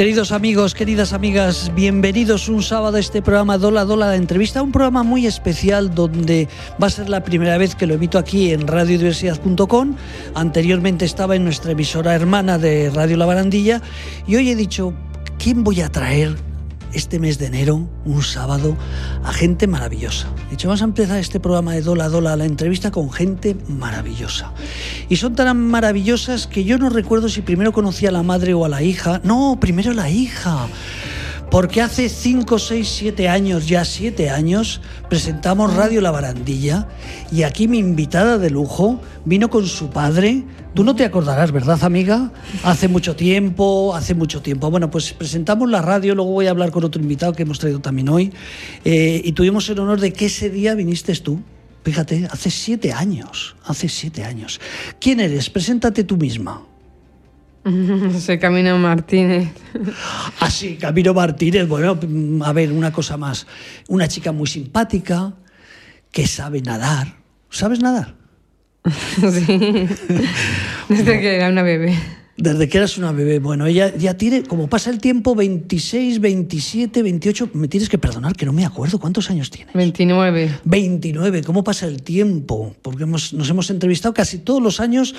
Queridos amigos, queridas amigas, bienvenidos un sábado a este programa Dola Dola la entrevista, un programa muy especial donde va a ser la primera vez que lo emito aquí en radiodiversidad.com. Anteriormente estaba en nuestra emisora hermana de Radio La Barandilla y hoy he dicho, ¿quién voy a traer este mes de enero, un sábado, a gente maravillosa. De hecho, vamos a empezar este programa de Dola Dola, la entrevista con gente maravillosa. Y son tan maravillosas que yo no recuerdo si primero conocí a la madre o a la hija. No, primero la hija. Porque hace 5, 6, 7 años, ya 7 años, presentamos Radio La Barandilla y aquí mi invitada de lujo vino con su padre. Tú no te acordarás, ¿verdad, amiga? Hace mucho tiempo, hace mucho tiempo. Bueno, pues presentamos la radio, luego voy a hablar con otro invitado que hemos traído también hoy. Eh, y tuvimos el honor de que ese día viniste tú. Fíjate, hace siete años, hace siete años. ¿Quién eres? Preséntate tú misma. Soy Camino Martínez. Ah, sí, Camino Martínez. Bueno, a ver, una cosa más. Una chica muy simpática, que sabe nadar. ¿Sabes nadar? Sí. Desde que era una bebé. Desde que eras una bebé. Bueno, ella ya tiene, como pasa el tiempo, 26, 27, 28. Me tienes que perdonar que no me acuerdo. ¿Cuántos años tienes? 29. 29. ¿Cómo pasa el tiempo? Porque hemos, nos hemos entrevistado casi todos los años.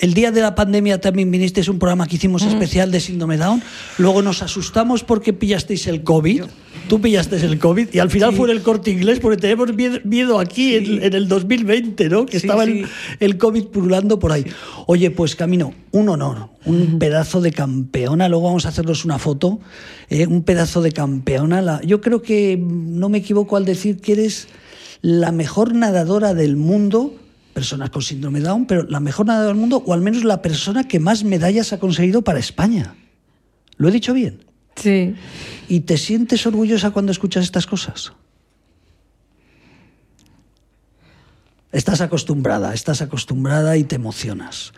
El día de la pandemia también vinisteis a un programa que hicimos especial de síndrome Down. Luego nos asustamos porque pillasteis el COVID. Tú pillaste el COVID y al final fue en el corte inglés porque tenemos miedo- aquí en, en el 2020, ¿no? Que Sí, estaba sí. El, el COVID pululando por ahí. Oye, pues Camino, un honor, un pedazo de campeona. Luego vamos a hacernos una foto. eh, un pedazo de campeona. La- yo creo que mm, no me equivoco al decir que eres la mejor nadadora del mundo. Personas con síndrome Down, pero la mejor nadadora del mundo, o al menos la persona que más medallas ha conseguido para España. ¿Lo he dicho bien? Sí. ¿Y te sientes orgullosa cuando escuchas estas cosas? Estás acostumbrada, estás acostumbrada y te emocionas.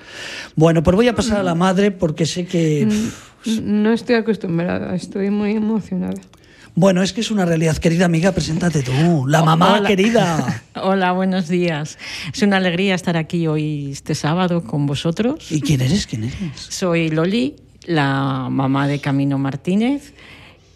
Bueno, pues voy a pasar a la madre porque sé que... pff, No estoy acostumbrada, estoy muy emocionada. Bueno, es que es una realidad. Querida amiga, preséntate tú. La mamá Hola. querida. Hola, buenos días. Es una alegría estar aquí hoy, este sábado, con vosotros. ¿Y quién eres? ¿Quién eres? Soy Loli, la mamá de Camino Martínez.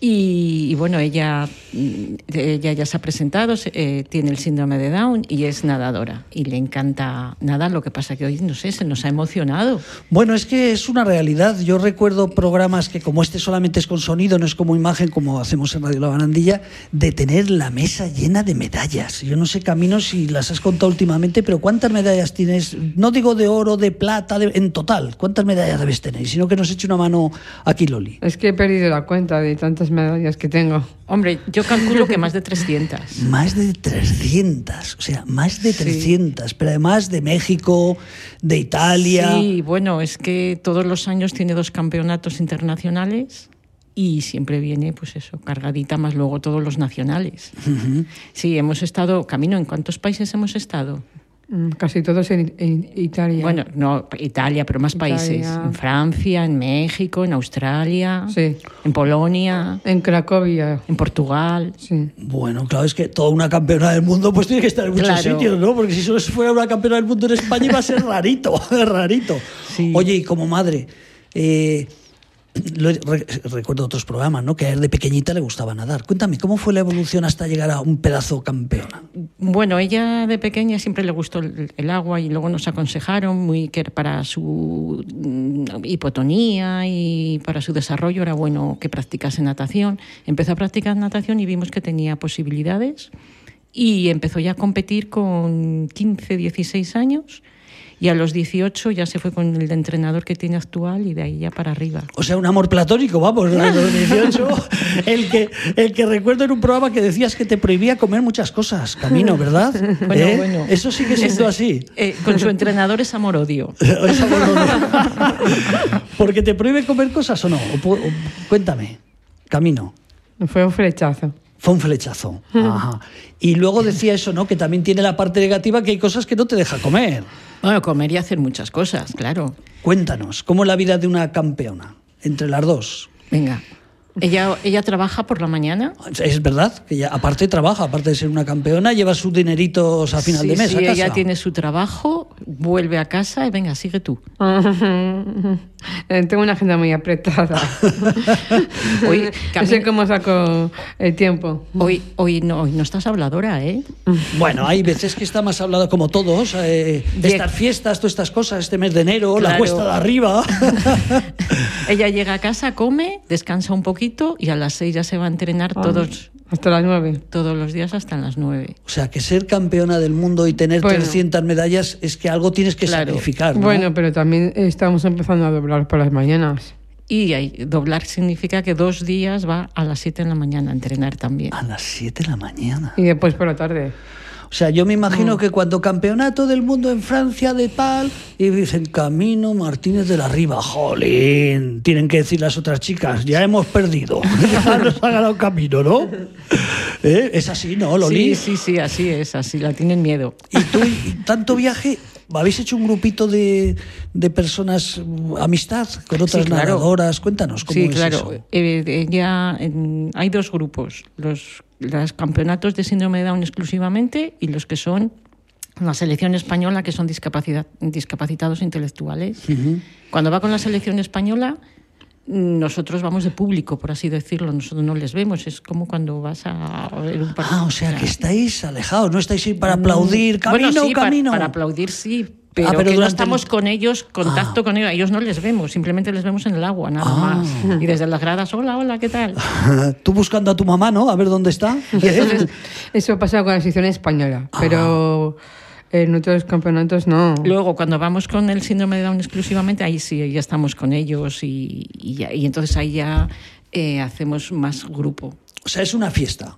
Y, y bueno, ella, mm, ella ya se ha presentado, se- eh, tiene el síndrome de Down y es nadadora. Y le encanta nadar, lo que pasa que hoy, no sé, se nos ha emocionado. Bueno, es que es una realidad. Yo recuerdo programas que como este solamente es con sonido, no es como imagen, como hacemos en Radio La Barandilla, de tener la mesa llena de medallas. Yo no sé, Camino, si las has contado últimamente, pero ¿cuántas medallas tienes? No digo de oro, de plata, de- en total. ¿Cuántas medallas debes tener? Sino que nos eche una mano aquí, Loli. Es que he perdido la cuenta de tantas medallas que tengo. Hombre, yo calculo que más de 300. Más de 300, o sea, más de 300, pero además de México, de Italia. Sí, bueno, es que todos los años tiene dos campeonatos internacionales y siempre viene, pues eso, cargadita más luego todos los nacionales. Sí, hemos estado, Camino, ¿en cuántos países hemos estado? Mm, Casi todos en, en Italia. Bueno, no, Italia, pero más países. En Francia, en México, en Australia, Sí. en Polonia, En Cracovia. en Portugal. Sí. Bueno, claro, es que toda una campeona del mundo pues tiene que estar en muchos Claro. sitios, ¿no? Porque si solo fuera una campeona del mundo en España iba a ser rarito, rarito. Sí. Oye, y como madre, eh, recuerdo otros programas, ¿no? Que a él de pequeñita le gustaba nadar. Cuéntame, ¿cómo fue la evolución hasta llegar a un pedazo campeona? Bueno, ella de pequeña siempre le gustó el, el agua y luego nos aconsejaron muy que para su mm, hipotonía y para su desarrollo era bueno que practicase natación. Empezó a practicar natación y vimos que tenía posibilidades y empezó ya a competir con 15, 16 años y a los 18 ya se fue con el entrenador que tiene actual y de ahí ya para arriba. O sea, un amor platónico, vamos, a los 18. El que, el que recuerdo en un programa que decías que te prohibía comer muchas cosas, camino, ¿verdad? Bueno, ¿Eh? bueno. Eso sigue siendo así. Eh, con su entrenador es amor-odio. Es amor- ¿Porque te prohíbe comer cosas o no? O pu- o- cuéntame, camino. Fue un flechazo. Fue un flechazo. Ajá. Y luego decía eso, ¿no? Que también tiene la parte negativa que hay cosas que no te deja comer. Bueno, comer y hacer muchas cosas, claro. Cuéntanos, ¿cómo es la vida de una campeona? Entre las dos. Venga. Ella, ella trabaja por la mañana. Es verdad, que ella aparte trabaja, aparte de ser una campeona, lleva sus dineritos a final Sí, de mes sí, a casa. ella tiene su trabajo, vuelve a casa y venga, sigue tú. Eh, Tengo una agenda muy apretada. Hoy, no sé cómo saco el tiempo. Hoy, hoy, no, hoy no estás habladora, ¿eh? Bueno, hay veces que está más hablado como todos, eh, Bien. estas fiestas, todas estas cosas, este mes de enero, la cuesta de arriba. Ella llega a casa, come, descansa un poquito y a las seis ya se va a entrenar todos, Hasta las nueve. todos los días hasta las nueve. o sea, que ser campeona del mundo y tener Bueno. 300 medallas es que algo tienes que Claro. sacrificar. ¿no? Bueno, pero también estamos empezando a doblar por las mañanas. Y ahí, doblar significa que dos días va a las siete de la mañana a entrenar también. A las 7 de la mañana. Y después por la tarde. O sea, yo me imagino Mm. que cuando campeonato del mundo en Francia de tal, y dicen Camino Martínez de la Riva, jolín, tienen que decir las otras chicas, ya hemos perdido, ya nos ha ganado camino, ¿no? ¿Eh? Es así, ¿no, Loli? Sí, sí, sí, así es, así, la tienen miedo. Y tú, tanto viaje, ¿habéis hecho un grupito de, de personas, mm, amistad con otras Sí, claro. narradoras? Cuéntanos cómo Sí, es claro. eso. Eh, ella, en- hay dos grupos, los, los campeonatos de síndrome de Down exclusivamente y los que son la selección española, que son discapacidad, discapacitados intelectuales. Cuando va con la selección española, nosotros vamos de público, por así decirlo, nosotros no les vemos, es como cuando vas a ver un partido. Ah, o sea, que estáis alejados, no estáis ahí para aplaudir, camino, Mm, bueno, sí, camino. Para, aplaudir sí, pero, Ah, pero que no estamos el- con ellos, contacto Ah. con ellos, ellos no les vemos, simplemente les vemos en el agua, nada Ah. más. Y desde las gradas, hola, hola, ¿qué tal? Tú buscando a tu mamá, ¿no? A ver dónde está. Y entonces, eso ha pasado con la sección española. Pero en otros campeonatos no. Luego, cuando vamos con el síndrome de Down exclusivamente, ahí sí, ya estamos con ellos y, y y entonces ahí ya eh, hacemos más grupo. O sea, es una fiesta.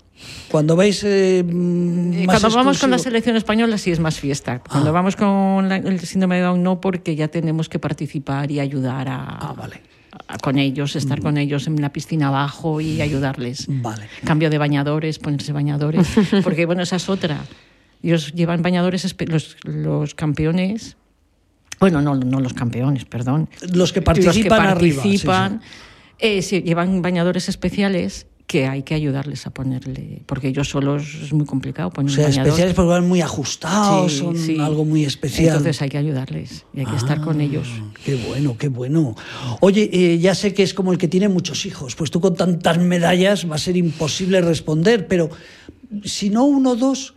Cuando vais. eh, mm, Eh, más Cuando vamos con la selección española sí es más fiesta. Cuando Ah. vamos con la- el síndrome de Down no, porque ya tenemos que participar y ayudar a, Ah, vale. con ellos, estar con ellos en la piscina abajo y ayudarles. Vale. Cambio de bañadores, ponerse bañadores. Porque bueno, esa es otra. Ellos llevan bañadores, los, los campeones. Bueno, no, no los campeones, perdón. Los que Los que participan arriba, sí, sí. participan, eh, sí, llevan bañadores especiales que hay que ayudarles a ponerle, porque ellos solos es muy complicado O poner sea, un bañador. especiales porque van muy ajustados, Sí, son sí. algo muy especial. Entonces hay que ayudarles y hay que estar con ellos. Ah, Qué bueno, qué bueno. Oye, eh, ya sé que es como el que tiene muchos hijos, pues tú con tantas medallas va a ser imposible responder, pero si no uno o dos,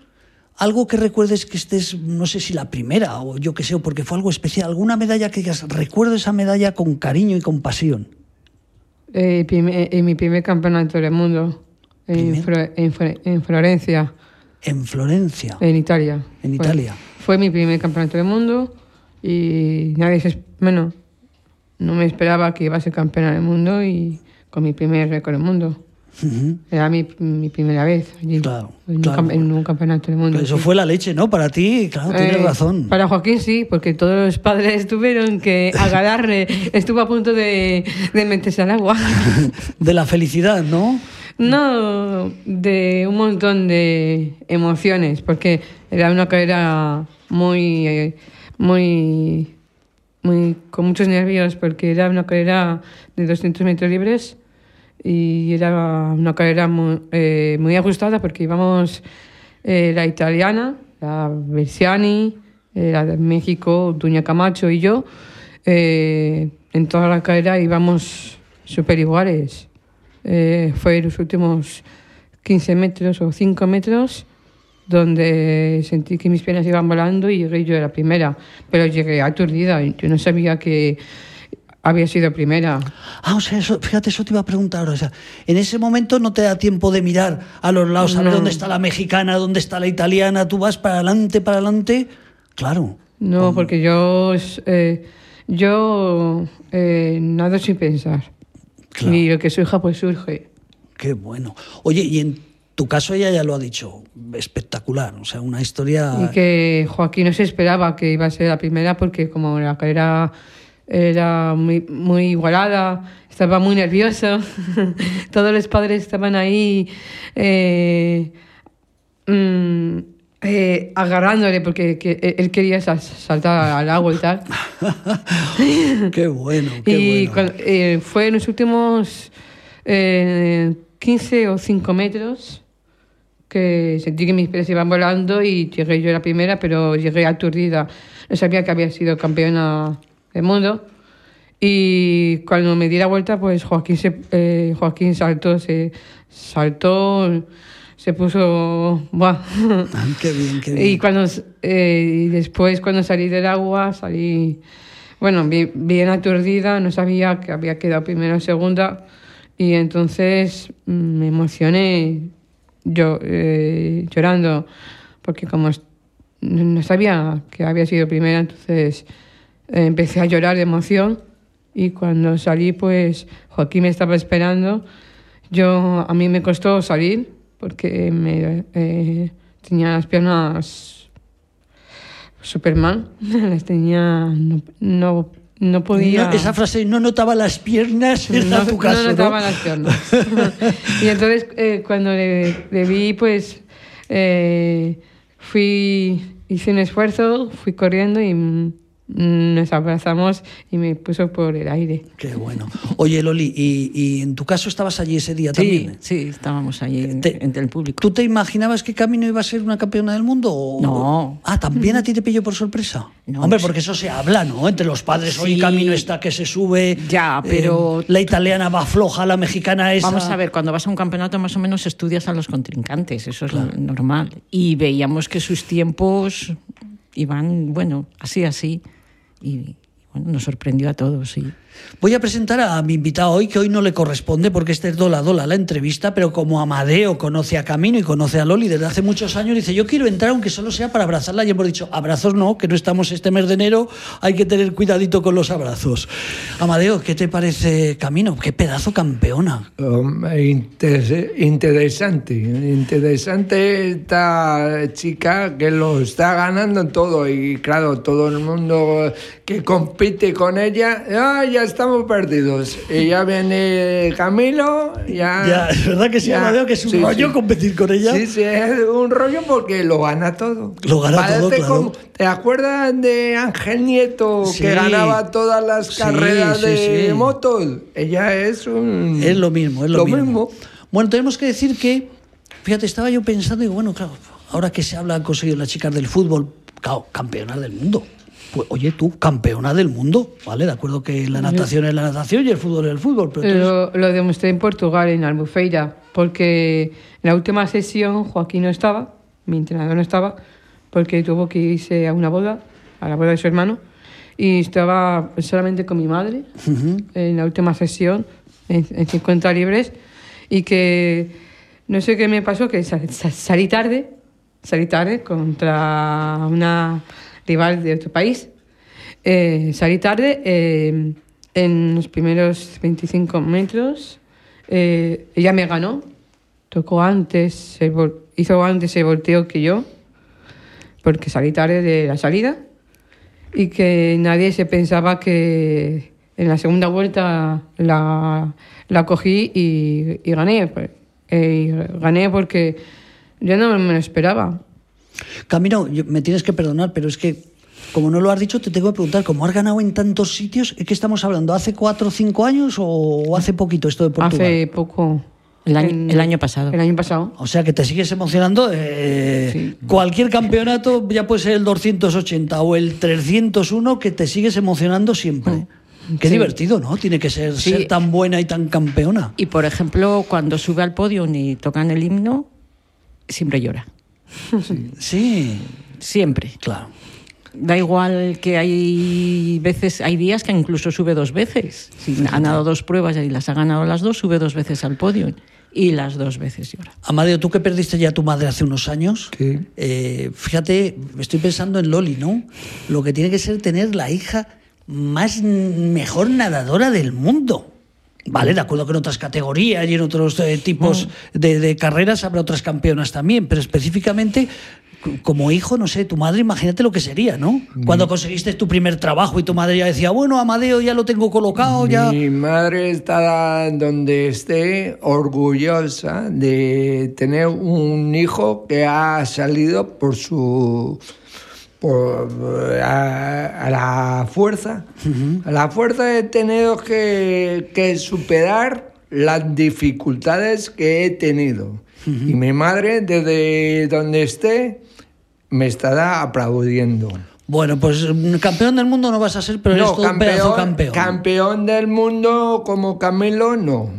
algo que recuerdes que estés, no sé si la primera o yo qué sé, o porque fue algo especial, alguna medalla que digas, recuerdo esa medalla con cariño y con pasión. Eh, prime- en mi primer campeonato del mundo. En. Flo- en en Florencia, En Florencia. en Italia. En Fue- Italia. Fue mi primer campeonato del mundo y nadie se... Bueno, no me esperaba que iba a ser campeona del mundo y con mi primer récord del mundo. Era mi, mi primera vez allí, Claro, en, un claro. en un campeonato del mundo. Eso sí. fue la leche, ¿no? Para ti, claro, tienes Eh, razón. Para Joaquín sí, porque todos los padres tuvieron que agarrarle. Estuvo a punto de, de meterse al agua. De la felicidad, ¿no? No, de un montón de emociones, porque era una carrera muy, muy, muy, con muchos nervios, porque era una carrera de 200 metros libres y era una carrera muy, eh, muy ajustada, porque íbamos eh, la italiana, la Bersiani, eh, la de México, Duña Camacho y yo. eh, en toda la carrera íbamos súper iguales. Fue los últimos 15 metros o 5 metros donde sentí que mis piernas iban volando y yo de la primera. Pero llegué aturdida, yo no sabía que había sido primera. Ah, o sea, eso, fíjate, eso te iba a preguntar. O sea, en ese momento no te da tiempo de mirar a los lados, a ver No. dónde está la mexicana, dónde está la italiana. Tú vas para adelante, para adelante. Claro. No, porque yo, eh, yo eh, nado sin pensar. Claro. Y lo que surja, pues surge. Qué bueno. Oye, y en tu caso ella ya lo ha dicho, espectacular. O sea, una historia. Y que Joaquín no se esperaba que iba a ser la primera porque como la carrera era muy, muy igualada, estaba muy nervioso. Todos los padres estaban ahí eh, mm, eh, agarrándole porque que él quería sal- saltar al agua y tal. qué bueno, qué y bueno. eh, fue en los últimos eh, 15 o 5 metros que sentí que mis pies iban volando y llegué yo la primera, pero llegué aturdida. No sabía que había sido campeona del mundo. Y cuando me di la vuelta, pues Joaquín, se, eh, Joaquín saltó, se saltó, se puso... Buah. Ah, qué bien, qué bien. Y, cuando, eh, y después, cuando salí del agua, salí, bueno, bi- bien aturdida, no sabía que había quedado primera o segunda. Y entonces mm, me emocioné yo, eh, llorando, porque como no sabía que había sido primera, entonces empecé a llorar de emoción. Y cuando salí, pues Joaquín me estaba esperando. Yo, a mí me costó salir porque me, eh, tenía las piernas súper mal. Las tenía, no, no, no podía. No, esa frase, no notaba las piernas, no, tu caso, no ¿no? notaba las piernas. y entonces, eh, cuando le, le vi, pues eh, fui, hice un esfuerzo, fui corriendo y nos abrazamos y me puso por el aire. Qué bueno. Oye, Loli, ¿y, y en tu caso estabas allí ese día Sí, también? sí, estábamos allí Te- entre el público. ¿Tú te imaginabas que Camino iba a ser una campeona del mundo? o- No. Ah, ¿también a ti te pilló por sorpresa? No. Hombre, porque eso se habla, ¿no? Entre los padres, hoy Sí. Camino está que se sube. Ya, pero- eh, la italiana va floja, la mexicana esa. Vamos a ver, cuando vas a un campeonato más o menos estudias a los contrincantes, eso es lo normal. Y veíamos que sus tiempos iban, bueno, así, así. Y bueno, nos sorprendió a todos, sí. Voy a presentar a mi invitado hoy, que hoy no le corresponde porque este es Dola Dola la entrevista, pero como Amadeo conoce a Camino y conoce a Loli desde hace muchos años, dice, yo quiero entrar aunque solo sea para abrazarla. Y hemos dicho, abrazos no, que no estamos este mes de enero, hay que tener cuidadito con los abrazos. Amadeo, ¿qué te parece Camino? Qué pedazo campeona. Interesante, interesante esta chica que lo está ganando todo y claro, todo el mundo que compite con ella, ah, ya estamos perdidos. Y ya viene Camilo, ya... Ya, es verdad que sí, ya, Amadeo, que es un sí, rollo sí. competir con ella. Sí, sí, es un rollo porque lo gana todo. Lo gana Parece todo, claro. como- ¿Te acuerdas de Ángel Nieto Sí. que ganaba todas las carreras de motos? Ella es un... Es lo mismo, es lo, Lo mismo. mismo. Bueno, tenemos que decir que, fíjate, estaba yo pensando, y bueno, claro, ahora que se habla, han conseguido las chicas del fútbol, claro, campeonas del mundo. Pues, oye, tú, campeona del mundo, ¿vale? De acuerdo que la natación es la natación y el fútbol es el fútbol, pero eres- Lo, lo demostré en Portugal, en Albufeira, porque en la última sesión Joaquín no estaba, mi entrenador no estaba, porque tuvo que irse a una boda, a la boda de su hermano, y estaba solamente con mi madre en la última sesión, en, en 50 libres, y que no sé qué me pasó, que sa- sa- salí tarde, salí tarde contra una rival de otro país. Eh, salí tarde eh, en los primeros 25 metros. eh, ella me ganó. Tocó antes, hizo antes el volteo que yo, porque salí tarde de la salida. Y que nadie se pensaba que en la segunda vuelta la, la cogí y, y gané. Pues, eh, y gané porque yo no me lo esperaba. Camino, me tienes que perdonar, pero es que, como no lo has dicho, te tengo que preguntar, como has ganado en tantos sitios, ¿es que estamos hablando? ¿Hace cuatro o cinco años o, hace poquito esto de Portugal? Hace poco. El año- En- el año pasado. El año pasado. O sea que te sigues emocionando. eh, Sí. Cualquier campeonato, ya puede ser el 280 o el 301, que te sigues emocionando siempre. Qué Sí. divertido, ¿no? Tiene que ser Sí. ser tan buena y tan campeona. Y por ejemplo, cuando sube al podio y tocan el himno, siempre llora. Sí, Siempre. claro. Da igual que hay veces, hay días que incluso sube dos veces. Si ha ganado dos pruebas y las ha ganado las dos, sube dos veces al podio y las dos veces llora. Amadeo, tú que perdiste ya a tu madre hace unos años, Sí. eh, fíjate, estoy pensando en Loli, ¿no? Lo que tiene que ser tener la hija más mejor nadadora del mundo. Vale, de acuerdo que en otras categorías y en otros eh, tipos de, de carreras habrá otras campeonas también, pero específicamente como hijo, no sé, tu madre, imagínate lo que sería, ¿no? Cuando conseguiste tu primer trabajo y tu madre ya decía, bueno, Amadeo ya lo tengo colocado, ya... Mi madre está donde esté orgullosa de tener un hijo que ha salido por su por a, a la fuerza. A la fuerza he tenido que, que superar las dificultades que he tenido. Y mi madre, desde donde esté, me estará aplaudiendo. Bueno, pues mm, campeón del mundo no vas a ser, pero eres todo un pedazo campeón. campeón del mundo como Camilo, no.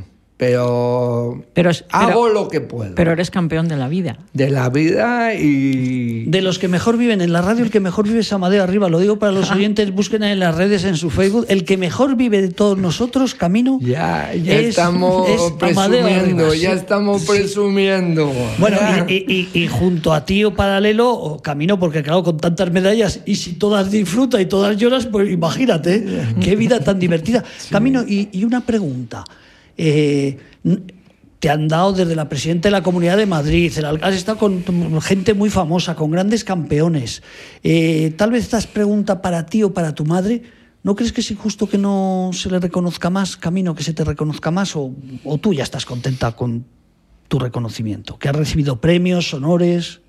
Pero, Pero es- hago pero- lo que puedo. Pero eres campeón de la vida. de la vida y... De los que mejor viven en la radio, el que mejor vive es Amadeo Arriba. Lo digo para los oyentes, busquen en las redes, en su Facebook. El que mejor vive de todos nosotros, Camino. Ya, ya es- estamos es Amadeo presumiendo, ya estamos presumiendo. Bueno, y, y- y- y junto a ti o paralelo, o Camino, porque claro, con tantas medallas, y si todas disfrutas y todas lloras, pues imagínate, qué vida tan divertida. Camino, y, y una pregunta. Eh, te han dado desde la presidenta de la Comunidad de Madrid, el al- has estado con gente muy famosa, con grandes campeones. Eh, tal vez esta es pregunta para ti o para tu madre. ¿No crees que es injusto que no se le reconozca más, Camino, que se te reconozca más? ¿O, o tú ya estás contenta con tu reconocimiento? ¿Que has recibido premios, honores?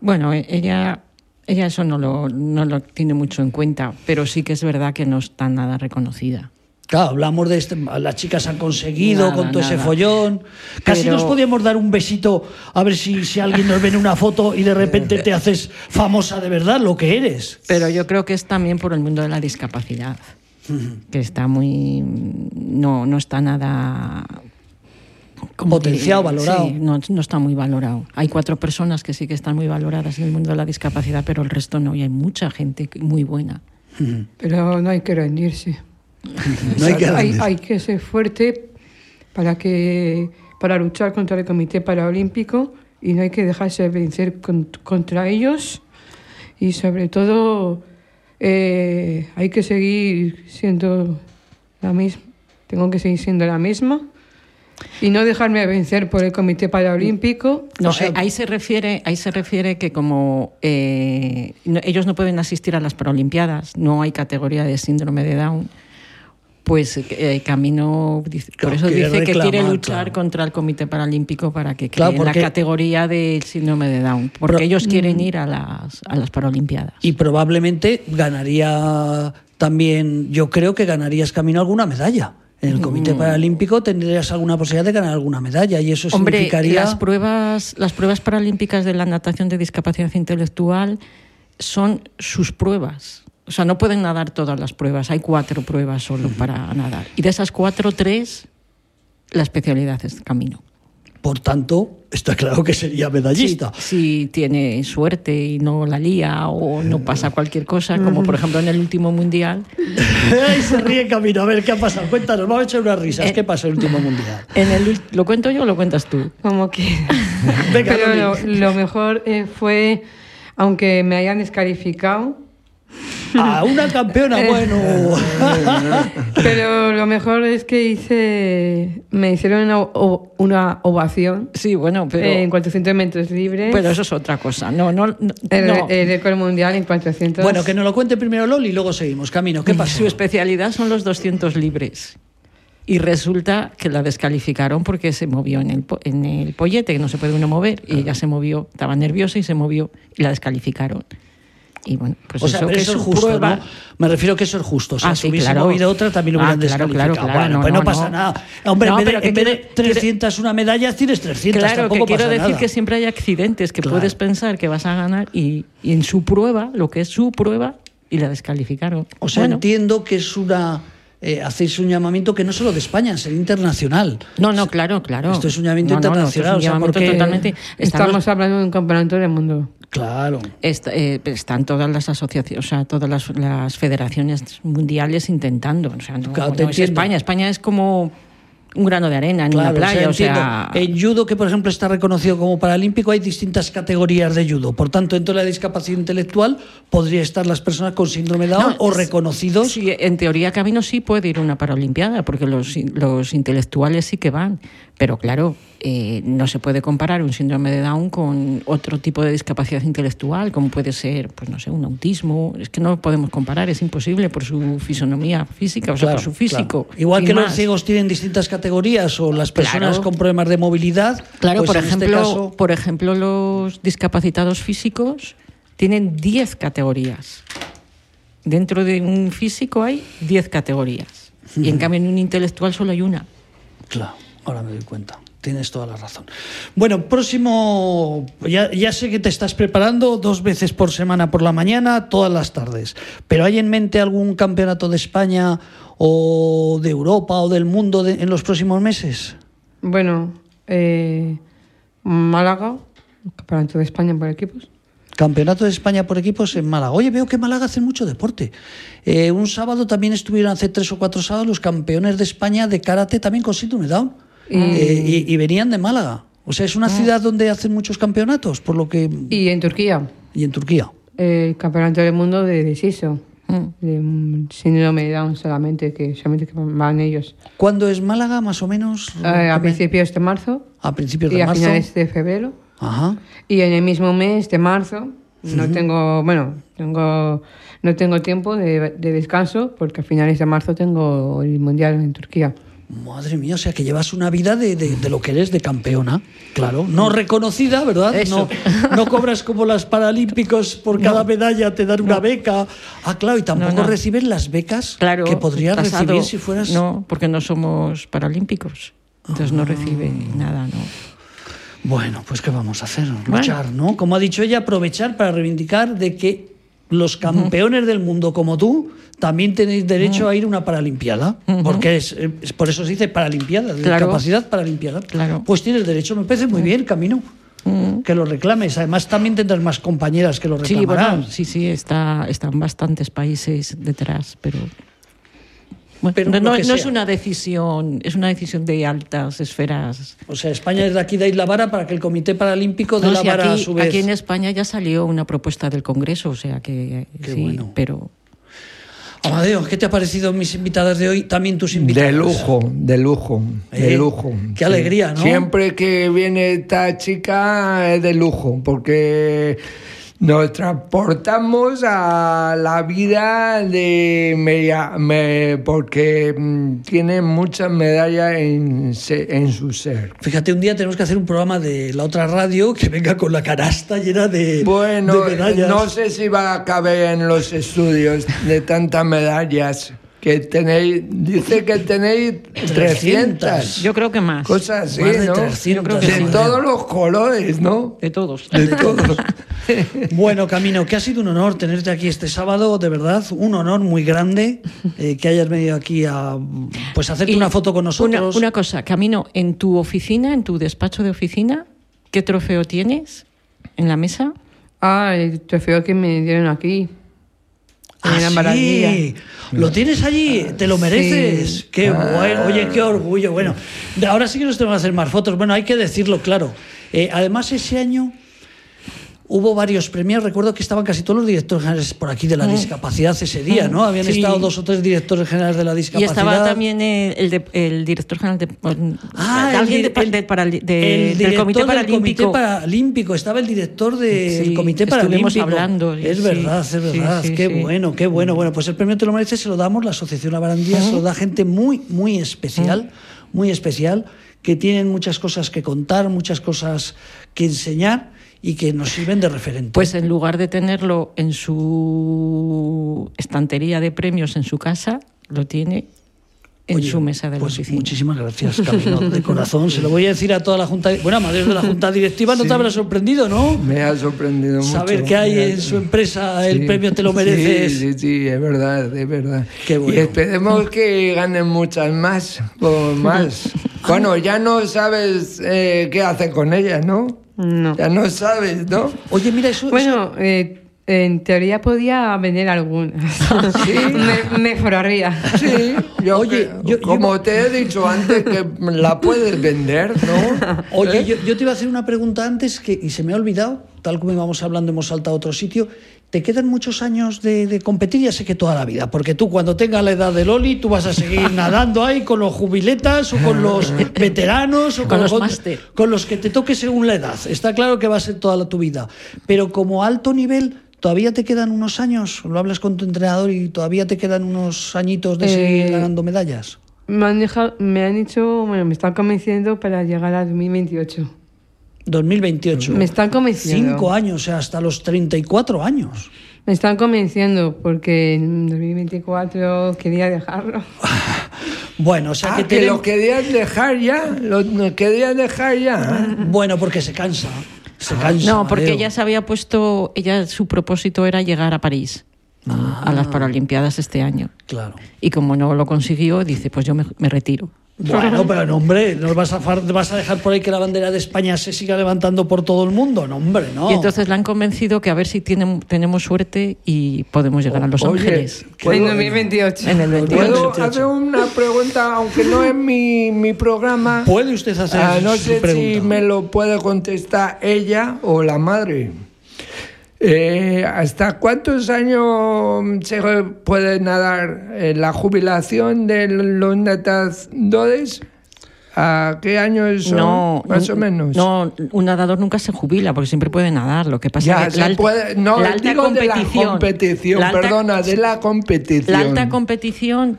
Bueno, ella, ella eso no lo, no lo tiene mucho en cuenta, pero sí que es verdad que no está nada reconocida. Claro, hablamos de este, las chicas han conseguido Nada, con todo ese follón. Casi Pero- nos podíamos dar un besito a ver si, si alguien nos ve en una foto y de repente te haces famosa de verdad, lo que eres. Pero yo creo que es también por el mundo de la discapacidad, que está muy... no, no está nada... ¿cómo Potenciado, valorado. Sí, no, no está muy valorado. Hay cuatro personas que sí que están muy valoradas en el mundo de la discapacidad, pero el resto no, y hay mucha gente muy buena. Pero no hay que rendirse. No hay que hay, hay que ser fuerte para que para luchar contra el Comité Paralímpico y no hay que dejarse vencer con- contra ellos. Y sobre todo eh, hay que seguir siendo la misma tengo que seguir siendo la misma y no dejarme vencer por el Comité Paralímpico. No, O sea- eh, ahí se refiere, ahí se refiere que como eh, no- ellos no pueden asistir a las Paralimpiadas, no hay categoría de síndrome de Down, pues eh, Camino dice- por Claro, eso dice que quiere luchar claro. contra el Comité Paralímpico para que Claro, creen porque- la categoría del síndrome de Down, porque ellos quieren ir a las a las Paralimpiadas. Y probablemente ganaría también, yo creo que ganarías camino alguna medalla. En el Comité Mm. Paralímpico tendrías alguna posibilidad de ganar alguna medalla y eso Hombre, significaría... las pruebas, las pruebas paralímpicas de la natación de discapacidad intelectual son sus pruebas. O sea, no pueden nadar todas las pruebas. Hay cuatro pruebas solo para nadar. Y de esas cuatro, tres, la especialidad es camino. Por tanto, está claro que sería medallista. Si, si tiene suerte y no la lía o no pasa cualquier cosa, como por ejemplo en el último mundial, Ay, se ríe Camino. A ver, ¿qué ha pasado? Cuéntanos, vamos a echar unas risas. Eh, ¿Qué pasó el último mundial? en el, ¿lo cuento yo o lo cuentas tú? como que Venga, pero lo, lo mejor eh, fue aunque me hayan descalificado A una campeona, bueno. Pero lo mejor es que hice. Me hicieron una, o- una ovación Sí, bueno, pero, en 400 metros libres. pero eso es otra cosa. No, no, no, el, no. el récord mundial en 400. bueno, que nos lo cuente primero Loli y luego seguimos. Camino, ¿qué pasó? Su especialidad son los 200 libres. Y resulta que la descalificaron porque se movió en el, en el pollete, que no se puede uno mover. Y ella se movió, estaba nerviosa y se movió y la descalificaron. Y bueno, pues o sea, pero que eso es justo, prueba- ¿no? Me refiero que eso es justo. O sea, Ah, si sí, hubiese claro. movido otra, también lo Ah, hubieran claro, descalificado. claro, claro, bueno, no, pues no, no, pasa nada. Hombre, No, en vez de, que en vez de quiero- quiero- 300 una medalla, tienes 300. Claro, que tampoco quiero pasa decir nada. que siempre hay accidentes, que Claro. puedes pensar que vas a ganar y, y en su prueba, lo que es su prueba, y la descalificaron. O sea, Bueno, entiendo que es una... eh, hacéis un llamamiento que no solo de España, ser internacional. no, no, claro, claro. Esto es un llamamiento No, no, no, esto es internacional, o sea, porque totalmente. Estamos hablando de un campeonato del mundo. Claro. Est- eh, están todas las asociaciones, o sea, todas las, las federaciones mundiales intentando. O sea, no, Claro, te no es. España. España es como un grano de arena en Claro, una playa. O sea, en judo, que por ejemplo está reconocido como paralímpico, hay distintas categorías de judo. Por tanto, dentro de la discapacidad intelectual podría estar las personas con síndrome de Down No, o reconocidos. sí, en teoría Camino sí puede ir a una paralimpiada, porque los, los intelectuales sí que van. Pero claro, eh, no se puede comparar un síndrome de Down con otro tipo de discapacidad intelectual, como puede ser, pues no sé, un autismo. Es que no lo podemos comparar, es imposible por su fisonomía física, o sea, Claro, por su físico. claro. Igual que los ciegos tienen distintas categorías o las personas Claro. con problemas de movilidad. Claro, pues por, este ejemplo, caso- por ejemplo, los discapacitados físicos tienen 10 categorías. Dentro de un físico hay 10 categorías. Y en cambio en un intelectual solo hay una. Claro, ahora me doy cuenta. Tienes toda la razón. Bueno, próximo, ya, ya sé que te estás preparando dos veces por semana por la mañana, todas las tardes, pero ¿hay en mente algún campeonato de España o de Europa o del mundo de- en los próximos meses? Bueno, eh, Málaga, campeonato de España por equipos. Campeonato de España por equipos en Málaga. Oye, veo que Málaga hace mucho deporte. Eh, un sábado también estuvieron hace tres o cuatro sábados los campeones de España de karate también con síndrome Down. Eh, y, y venían de Málaga. O sea, es una ciudad donde hacen muchos campeonatos, por lo que... Y en Turquía, Y en Turquía. el campeonato del mundo de deshizo. Mm. De síndrome de Down solamente, que solamente que van ellos. ¿Cuándo es Málaga, más o menos? Eh, a principios de marzo A principios y de a marzo. finales de febrero. Ajá. Y en el mismo mes de marzo no tengo, bueno, tengo, no tengo tiempo de, de descanso porque a finales de marzo tengo el mundial en Turquía. Madre mía, o sea que llevas una vida de, de- de lo que eres de campeona, claro. No reconocida, ¿verdad? Eso. No, no cobras como las paralímpicos por cada medalla, te dan una beca. Ah, claro, y tampoco recibes las becas Claro. que podrías pasado- recibir si fueras. No, porque no somos paralímpicos. Entonces no recibe nada, ¿no? Bueno, pues ¿qué vamos a hacer? Luchar, ¿no? Como ha dicho ella, aprovechar para reivindicar de que los campeones del mundo como tú también tenéis derecho a ir a una paralimpiada, porque es, es- por eso se dice paralimpiada, de Claro. capacidad paralimpiada. Claro. Pues tienes derecho, me parece muy bien, Camino, que lo reclames. Además también tendrás más compañeras que lo Sí, reclamarán. bueno, sí, sí, está, están bastantes países detrás, pero... Bueno, Pero no, es una decisión, es una decisión de altas esferas. O sea, España es de aquí de Isla Vara para que el Comité Paralímpico de No, la Vara a aquí, su vez. aquí en España ya salió una propuesta del Congreso, o sea que Qué sí, bueno. pero Amadeo, ¿qué te ha parecido mis invitadas de hoy? También tus invitadas. De lujo, de lujo, de Eh, lujo. qué alegría, ¿no? Siempre que viene esta chica es de lujo, porque nos transportamos a la vida de Media, me- porque mm, tiene muchas medallas en, en su ser. Fíjate, un día tenemos que hacer un programa de la otra radio que venga con la canasta llena de, Bueno, de medallas. no sé si va a caber en los estudios de tantas medallas que tenéis. Dice que tenéis 300. yo creo que más. Cosas así, Más de ¿no? 300, Yo creo que de todos los colores, ¿no? De todos. De todos. Bueno, Camino, que ha sido un honor tenerte aquí este sábado, de verdad, un honor muy grande eh, que hayas venido aquí a pues hacerte Y una foto con Una, nosotros. una cosa, Camino, en tu oficina, en tu despacho de oficina, ¿qué trofeo tienes en la mesa? Ah, el trofeo que me dieron aquí. Ah, en sí. Lo tienes allí, te lo mereces. Sí. Qué bueno, oye, qué orgullo. Bueno, de ahora sí que nos tenemos que hacer más fotos. Bueno, hay que decirlo claro. Eh, además, ese año hubo varios premios. Recuerdo que estaban casi todos los directores generales por aquí de la discapacidad ese día, ¿no? Habían Mm. Sí. estado dos o tres directores generales de la Y discapacidad. estaba también el, el de- el director general de, Ah, el alguien de, el- de parali- de- el del Comité del Paralímpico. Comité Paralímpico, estaba el director del Sí, Comité estuvimos Paralímpico. hablando, Es sí, verdad, es verdad. qué bueno, qué bueno. Bueno, pues el premio te lo mereces, se lo damos, la Asociación La Barandilla se lo da gente muy, muy especial, muy especial, que tienen muchas cosas que contar, muchas cosas que enseñar y que nos sirven de referente. Pues en lugar de tenerlo en su estantería de premios en su casa, lo tiene en Oye, su mesa de la pues oficina. Muchísimas gracias, Camino, de corazón. Se lo voy a decir a toda la Junta. Bueno, Amadeo de la Junta Directiva no te habrá sorprendido, ¿no? Me ha sorprendido mucho. Saber que hay en su empresa el Sí. premio te lo Sí, mereces. Sí, sí, es verdad, es verdad. Qué bueno. Y esperemos que ganen muchas más, o más. bueno, ya no sabes eh, qué hacen con ellas, ¿no? No. Ya no sabes, ¿no? Oye, mira, eso. Bueno, eh, en teoría podía vender algunas. me, me forraría. Sí, yo, Oye, que- yo- yo- como te he dicho antes, que la puedes vender, ¿no? Oye, ¿Eh? yo, yo te iba a hacer una pregunta antes que, y se me ha olvidado, tal como íbamos hablando, hemos saltado a otro sitio. ¿Te quedan muchos años de, de competir? Ya sé que toda la vida, porque tú cuando tengas la edad de Loli, tú vas a seguir nadando ahí con los jubiletas o con los veteranos o Con los máster. con los que te toque según la edad. Está claro que va a ser toda la- tu vida. Pero como alto nivel, ¿todavía te quedan unos años? ¿Lo hablas con tu entrenador y todavía te quedan unos añitos de seguir Eh, ganando medallas? Me han, dejado- me han dicho, bueno, me están convenciendo para llegar a 2028. 2028. Me están convenciendo. Cinco años, o sea, hasta los 34 años. Me están convenciendo porque en 2024 quería dejarlo. Bueno, o sea Ah, que, que tenemos- lo querías dejar ya, lo querías dejar ya. Bueno, porque se cansa. No, porque ella se había puesto, ella su propósito era llegar a París, a Ah. las Paralimpiadas este año. Claro. Y como no lo consiguió, dice, pues yo me, me retiro. Bueno, pero no, hombre, ¿no vas a, far- vas a dejar por ahí que la bandera de España se siga levantando por todo el mundo? No, hombre, no. Y entonces la han convencido que a ver si tienen, tenemos suerte y podemos llegar a Los Oye, Ángeles. ¿puedo- En 2028. En el 28. ¿Puedo 28. hacer una pregunta, aunque no es mi, mi programa? ¿Puede usted hacer Ah, no su sé si pregunta? me lo puede contestar ella o la madre. Eh, ¿Hasta cuántos años se puede nadar la jubilación de los nadadores? ¿A qué años son? No, más o un- menos. No, un nadador nunca se jubila porque siempre puede nadar. Lo que pasa ya es que la alta, puede. No, la alta digo de la competición, competición, la alta- perdona, de la competición. La alta competición,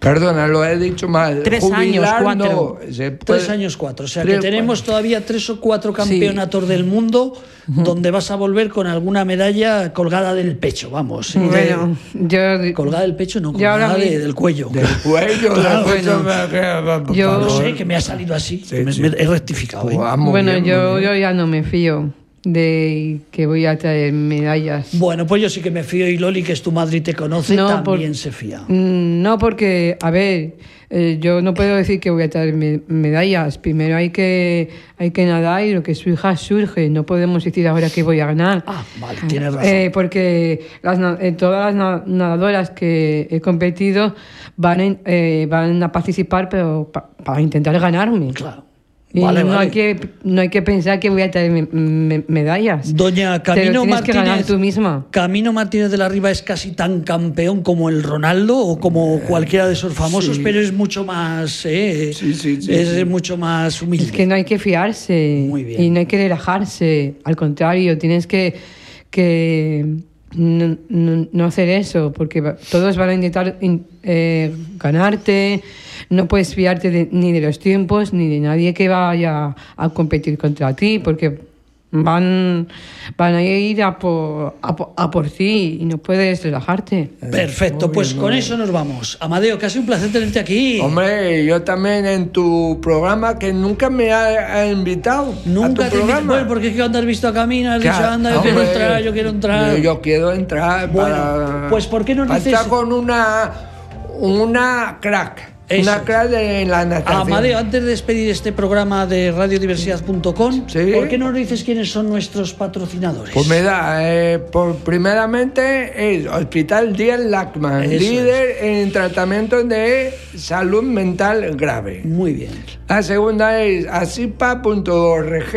Perdona, lo he dicho mal. Tres Jubilar, años, cuatro. no, se puede- Tres años cuatro. O sea Tres, que tenemos todavía tres o cuatro campeonatos del mundo donde vas a volver con alguna medalla colgada del pecho, vamos. Colgada del pecho, no, colgada de- del cuello. Del cuello, Claro, del cuello, bueno. Yo- No favor. sé, que me ha salido así. Sí, me, sí. me he rectificado. ¿eh? Muy bueno yo, yo ya no me fío de que voy a traer medallas. Bueno, pues yo sí que me fío y Loli, que es tu madre y te conoce, No, también por- se fía. Mm, No, porque, a ver, eh, yo no puedo decir que voy a traer me- medallas. Primero hay que, hay que nadar y lo que surja, surge. No podemos decir ahora que voy a ganar. Ah, vale, tienes razón. Eh, porque las, eh, todas las na- nadadoras que he competido van, en- eh, van a participar, pero pa- para intentar ganarme. Claro. Y Vale, no, vale. Hay que, no hay que pensar que voy a traer me- me- medallas. Doña Te lo Camino tienes que ganar Martínez. tú misma. Camino Martínez de la Riva es casi tan campeón como el Ronaldo o como cualquiera de esos famosos, sí. pero es mucho más, eh, Sí, sí, sí, es sí. mucho más humilde. Es que no hay que fiarse Muy bien. y no hay que relajarse. Al contrario, tienes que, que no, no- no hacer eso, porque va- todos van a intentar in- eh, ganarte. No puedes fiarte de- ni de los tiempos ni de nadie que vaya a competir contra ti, porque van, van a ir a por, a, por- a por ti y no puedes relajarte. Perfecto, pues con eso nos vamos. Amadeo, casi un placer tenerte aquí. Hombre, yo también en tu programa que nunca me ha, ha invitado. Nunca a te tu invito, programa. bueno, porque es que cuando has visto a Camino, has dicho, anda, yo quiero entrar, yo quiero entrar. Yo, yo quiero entrar. Bueno, para- pues, ¿por qué no dices- con una, una crack. Crack de la natación. Amadeo, antes de despedir este programa de radiodiversidad.com, Sí. ¿por qué no nos dices quiénes son nuestros patrocinadores? Pues mira, eh, por, primeramente es Hospital Díaz Lachman, Eso líder en tratamiento de salud mental grave. Muy bien. La segunda es asipa.org,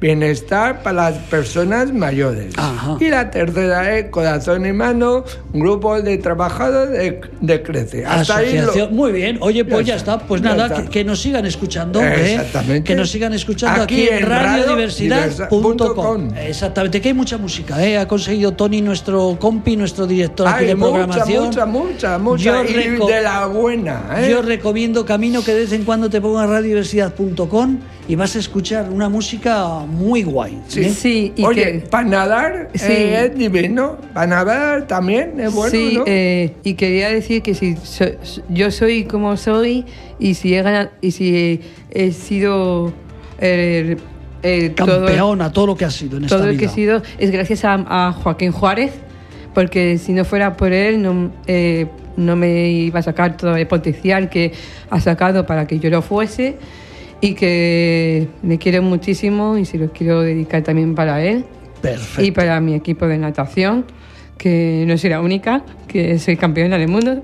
bienestar para las personas mayores. Ajá. Y la tercera es Corazón y Mano, grupo de trabajadores de, de Crece. Hasta ahí lo- Asociación. Muy bien. Oye, pues ya, Ya está. Pues ya nada, está. que, que nos sigan escuchando. ¿eh? Exactamente. Que nos sigan escuchando aquí, Aquí en radiodiversidad.com. Exactamente, que hay mucha música. ¿eh? Ha conseguido Tony, nuestro compi, nuestro director aquí de mucha, programación. mucha, mucha, mucha. Yo y de la buena. ¿eh? Yo recomiendo Camino que de vez en cuando te pongas radiodiversidad.com y vas a escuchar una música muy guay. Sí. ¿eh? Sí, y Oye, que- para nadar Sí. eh, es divino. Para nadar también es bueno, sí, ¿no? eh, y quería decir que si so- yo soy como soy y si he, ganado, y si he, he sido el, el- todo- Campeón a todo lo que has sido en esta todo lo vida. que he sido es gracias a, a Joaquín Juárez, porque si no fuera por él no, eh, no me iba a sacar todo el potencial que ha sacado para que yo lo fuese y que le quiero muchísimo y se lo quiero dedicar también para él Perfecto. y para mi equipo de natación, que no soy la única, que soy campeona del mundo.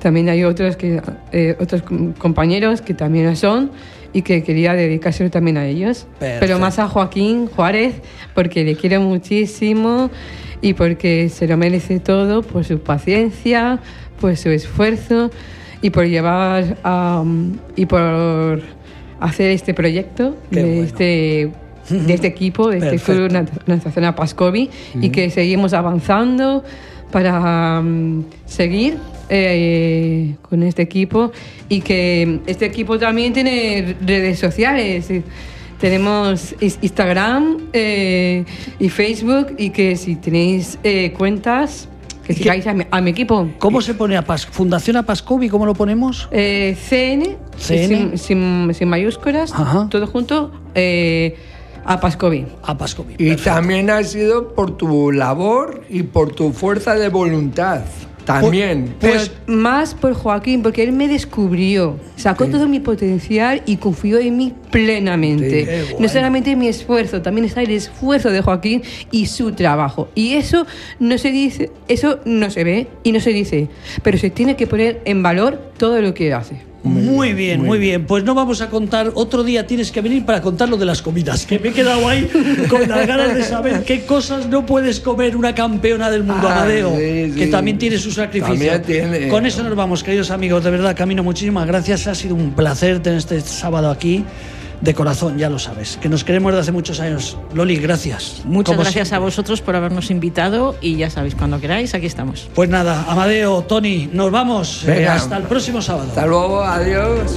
También hay otros, que, eh, otros com- compañeros que también lo son y que quería dedicárselo también a ellos. Perfecto. Pero más a Joaquín Juárez, porque le quiero muchísimo y porque se lo merece todo por su paciencia, por su esfuerzo y por llevar am, y por hacer este proyecto Qué de bueno. este de este equipo, de este club Nat- Natación Pascovi y que seguimos avanzando para mm, seguir eh, con este equipo y que este equipo también tiene redes sociales. Tenemos Instagram eh, y Facebook y que si tenéis eh, cuentas Que sigáis a mi, a mi equipo. ¿Cómo se pone a Pas Fundación Apascovi? ¿Cómo lo ponemos? Eh, CN, CN. Sin, sin- sin mayúsculas, Ajá. todo junto, eh, a Pascovi. Y también ha sido por tu labor y por tu fuerza de voluntad. También. Pues- más por Joaquín, porque él me descubrió, sacó todo mi potencial y confió en mí plenamente. Sí, No solamente mi esfuerzo, también está el esfuerzo de Joaquín y su trabajo. Y eso no se dice, eso no se ve y no se dice, pero se tiene que poner en valor todo lo que hace. Muy bien, muy bien. Pues no vamos a contar. Otro día tienes que venir para contar lo de las comidas. Que me he quedado ahí con las ganas de saber qué cosas no puedes comer una campeona del mundo, Ah, Amadeo. sí, sí. Que también tiene su sacrificio. También tiene. Con eso nos vamos, queridos amigos. De verdad, Camino, muchísimas gracias. Ha sido un placer tener este sábado aquí. De corazón, ya lo sabes. Que nos queremos de hace muchos años. Loli, gracias. Muchas gracias siempre. a vosotros por habernos invitado y ya sabéis, cuando queráis, aquí estamos. Pues nada, Amadeo, Tony, nos vamos. Eh, Venga. hasta el próximo sábado. Hasta luego, adiós.